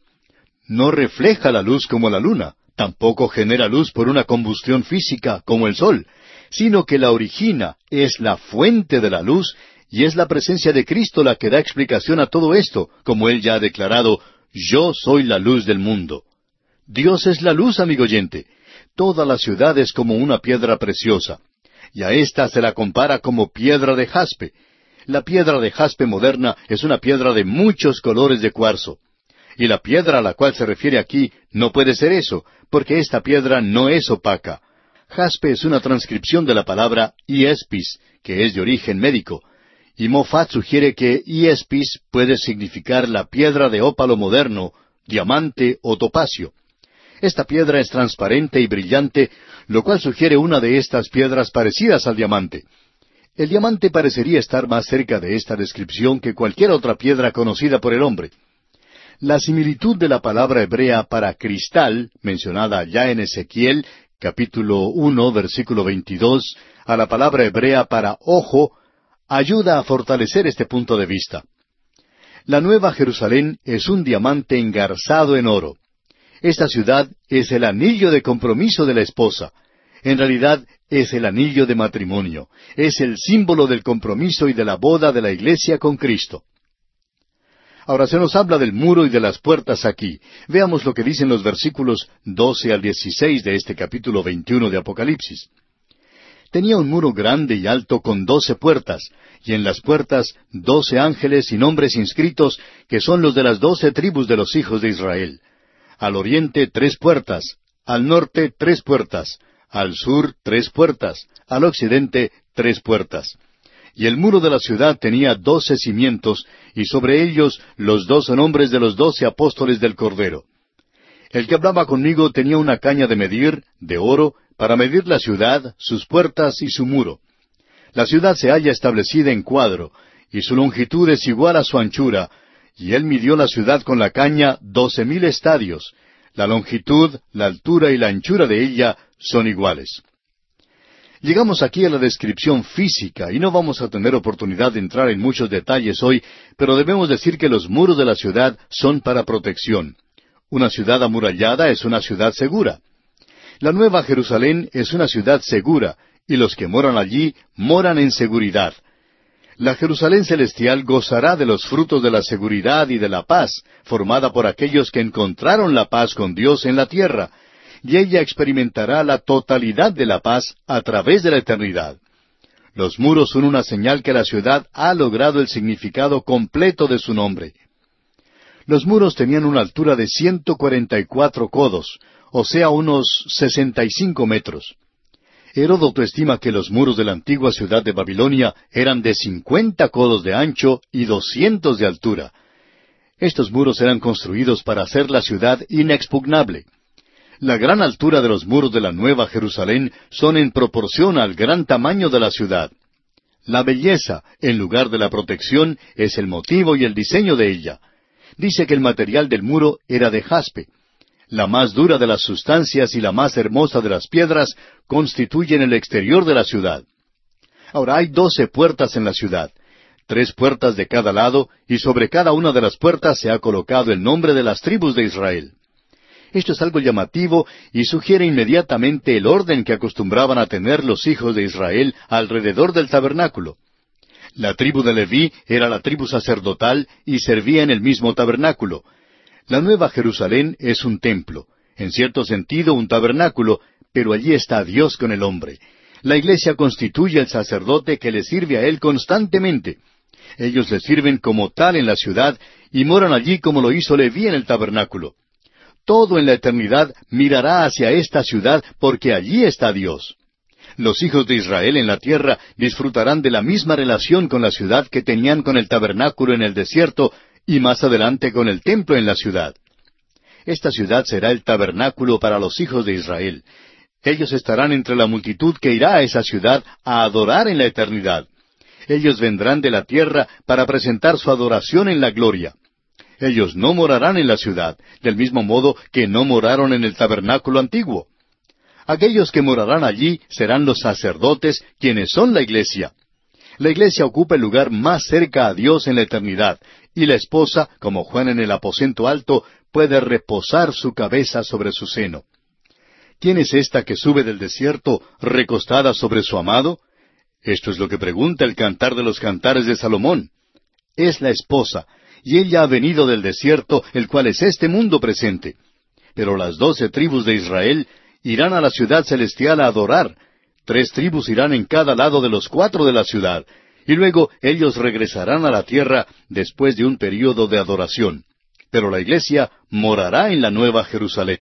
No refleja la luz como la luna, tampoco genera luz por una combustión física como el sol, sino que la origina, es la fuente de la luz y es la presencia de Cristo la que da explicación a todo esto, como Él ya ha declarado, yo soy la luz del mundo. Dios es la luz, amigo oyente. Toda la ciudad es como una piedra preciosa, y a ésta se la compara como piedra de jaspe. La piedra de jaspe moderna es una piedra de muchos colores de cuarzo. Y la piedra a la cual se refiere aquí no puede ser eso, porque esta piedra no es opaca. Jaspe es una transcripción de la palabra iespis, que es de origen médico, y Moffat sugiere que iespis puede significar la piedra de ópalo moderno, diamante o topacio. Esta piedra es transparente y brillante, lo cual sugiere una de estas piedras parecidas al diamante. El diamante parecería estar más cerca de esta descripción que cualquier otra piedra conocida por el hombre. La similitud de la palabra hebrea para cristal, mencionada ya en Ezequiel, capítulo uno, versículo veintidós, a la palabra hebrea para ojo, ayuda a fortalecer este punto de vista. La Nueva Jerusalén es un diamante engarzado en oro. Esta ciudad es el anillo de compromiso de la esposa. En realidad es el anillo de matrimonio. Es el símbolo del compromiso y de la boda de la iglesia con Cristo. Ahora se nos habla del muro y de las puertas aquí. Veamos lo que dicen los versículos doce al dieciséis de este capítulo veintiuno de Apocalipsis tenía un muro grande y alto con doce puertas, y en las puertas doce ángeles y nombres inscritos, que son los de las doce tribus de los hijos de Israel. Al oriente tres puertas, al norte tres puertas, al sur tres puertas, al occidente tres puertas. Y el muro de la ciudad tenía doce cimientos, y sobre ellos los doce nombres de los doce apóstoles del Cordero. El que hablaba conmigo tenía una caña de medir, de oro, para medir la ciudad, sus puertas y su muro. La ciudad se halla establecida en cuadro, y su longitud es igual a su anchura, y él midió la ciudad con la caña doce mil estadios. La longitud, la altura y la anchura de ella son iguales. Llegamos aquí a la descripción física y no vamos a tener oportunidad de entrar en muchos detalles hoy, pero debemos decir que los muros de la ciudad son para protección. Una ciudad amurallada es una ciudad segura. La Nueva Jerusalén es una ciudad segura, y los que moran allí moran en seguridad. La Jerusalén celestial gozará de los frutos de la seguridad y de la paz, formada por aquellos que encontraron la paz con Dios en la tierra, y ella experimentará la totalidad de la paz a través de la eternidad. Los muros son una señal que la ciudad ha logrado el significado completo de su nombre. Los muros tenían una altura de ciento cuarenta y cuatro codos, o sea unos sesenta y cinco metros. Heródoto estima que los muros de la antigua ciudad de Babilonia eran de cincuenta codos de ancho y doscientos de altura. Estos muros eran construidos para hacer la ciudad inexpugnable. La gran altura de los muros de la Nueva Jerusalén son en proporción al gran tamaño de la ciudad. La belleza, en lugar de la protección, es el motivo y el diseño de ella. Dice que el material del muro era de jaspe. La más dura de las sustancias y la más hermosa de las piedras constituyen el exterior de la ciudad. Ahora hay doce puertas en la ciudad, tres puertas de cada lado, y sobre cada una de las puertas se ha colocado el nombre de las tribus de Israel. Esto es algo llamativo y sugiere inmediatamente el orden que acostumbraban a tener los hijos de Israel alrededor del tabernáculo. La tribu de Leví era la tribu sacerdotal y servía en el mismo tabernáculo. La Nueva Jerusalén es un templo, en cierto sentido un tabernáculo, pero allí está Dios con el hombre. La iglesia constituye el sacerdote que le sirve a él constantemente. Ellos le sirven como tal en la ciudad y moran allí como lo hizo Leví en el tabernáculo todo en la eternidad mirará hacia esta ciudad porque allí está Dios. Los hijos de Israel en la tierra disfrutarán de la misma relación con la ciudad que tenían con el tabernáculo en el desierto y más adelante con el templo en la ciudad. Esta ciudad será el tabernáculo para los hijos de Israel. Ellos estarán entre la multitud que irá a esa ciudad a adorar en la eternidad. Ellos vendrán de la tierra para presentar su adoración en la gloria. Ellos no morarán en la ciudad, del mismo modo que no moraron en el tabernáculo antiguo. Aquellos que morarán allí serán los sacerdotes, quienes son la iglesia. La iglesia ocupa el lugar más cerca a Dios en la eternidad, y la esposa, como Juan en el aposento alto, puede reposar su cabeza sobre su seno. ¿Quién es esta que sube del desierto recostada sobre su amado? Esto es lo que pregunta el cantar de los cantares de Salomón. Es la esposa, y ella ha venido del desierto, el cual es este mundo presente. Pero las doce tribus de Israel irán a la ciudad celestial a adorar. Tres tribus irán en cada lado de los cuatro de la ciudad, y luego ellos regresarán a la tierra después de un período de adoración. Pero la iglesia morará en la nueva Jerusalén.